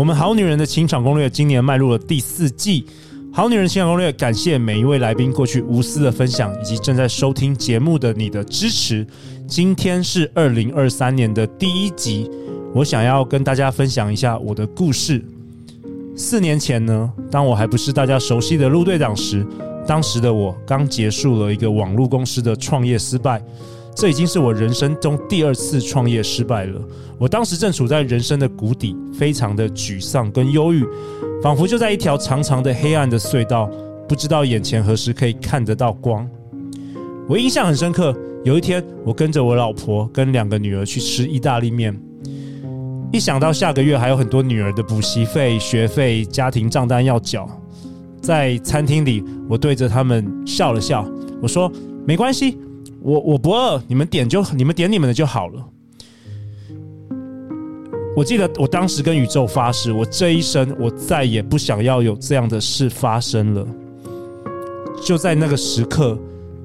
我们好女人的情场攻略今年迈入了第四季。好女人情场攻略，感谢每一位来宾过去无私的分享，以及正在收听节目的你的支持。今天是二零二三年的第一集，我想要跟大家分享一下我的故事。四年前呢，当我还不是大家熟悉的陆队长时，当时的我刚结束了一个网络公司的创业失败。这已经是我人生中第二次创业失败了。我当时正处在人生的谷底，非常的沮丧跟忧郁，仿佛就在一条长长的黑暗的隧道，不知道眼前何时可以看得到光。我印象很深刻，有一天我跟着我老婆跟两个女儿去吃意大利面，一想到下个月还有很多女儿的补习费、学费、家庭账单要缴，在餐厅里我对着他们笑了笑，我说没关系。我我不饿，你们点就你们点你们的就好了。我记得我当时跟宇宙发誓，我这一生我再也不想要有这样的事发生了。就在那个时刻，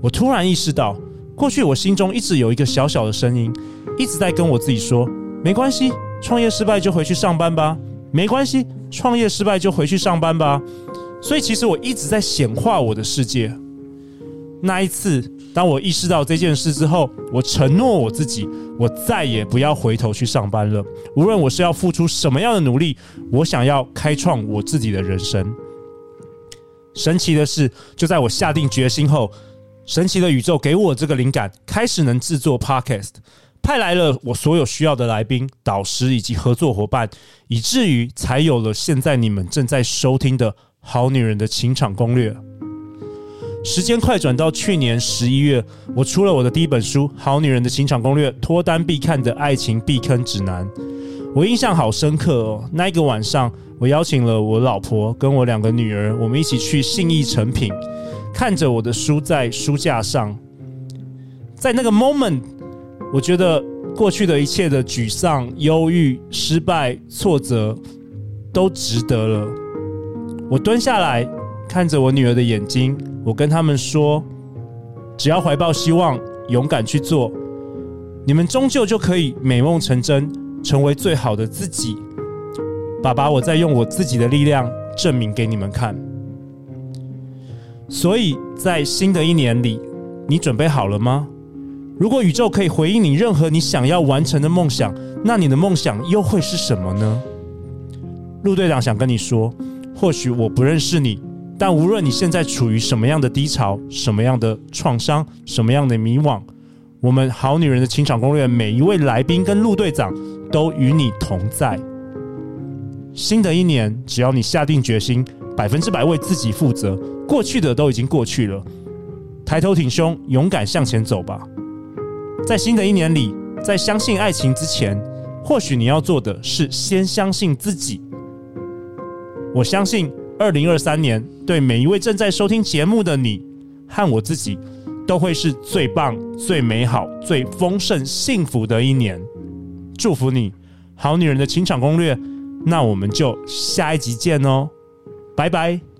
我突然意识到，过去我心中一直有一个小小的声音，一直在跟我自己说：没关系，创业失败就回去上班吧。没关系，创业失败就回去上班吧。所以其实我一直在显化我的世界。那一次。当我意识到这件事之后，我承诺我自己，我再也不要回头去上班了。无论我是要付出什么样的努力，我想要开创我自己的人生。神奇的是，就在我下定决心后，神奇的宇宙给我这个灵感，开始能制作 Podcast，派来了我所有需要的来宾、导师以及合作伙伴，以至于才有了现在你们正在收听的好女人的情场攻略。时间快转到去年十一月，我出了我的第一本书《好女人的情场攻略》，脱单必看的爱情避坑指南。我印象好深刻哦，那一个晚上，我邀请了我老婆跟我两个女儿，我们一起去信义诚品，看着我的书在书架上。在那个 moment，我觉得过去的一切的沮丧、忧郁、失败、挫折，都值得了。我蹲下来看着我女儿的眼睛。我跟他们说，只要怀抱希望，勇敢去做，你们终究就可以美梦成真，成为最好的自己。爸爸，我在用我自己的力量证明给你们看。所以在新的一年里，你准备好了吗？如果宇宙可以回应你任何你想要完成的梦想，那你的梦想又会是什么呢？陆队长想跟你说，或许我不认识你。但无论你现在处于什么样的低潮、什么样的创伤、什么样的迷惘，我们好女人的情场攻略每一位来宾跟陆队长都与你同在。新的一年，只要你下定决心，百分之百为自己负责，过去的都已经过去了，抬头挺胸，勇敢向前走吧。在新的一年里，在相信爱情之前，或许你要做的是先相信自己。我相信。二零二三年，对每一位正在收听节目的你和我自己，都会是最棒、最美好、最丰盛、幸福的一年。祝福你，好女人的情场攻略。那我们就下一集见哦，拜拜。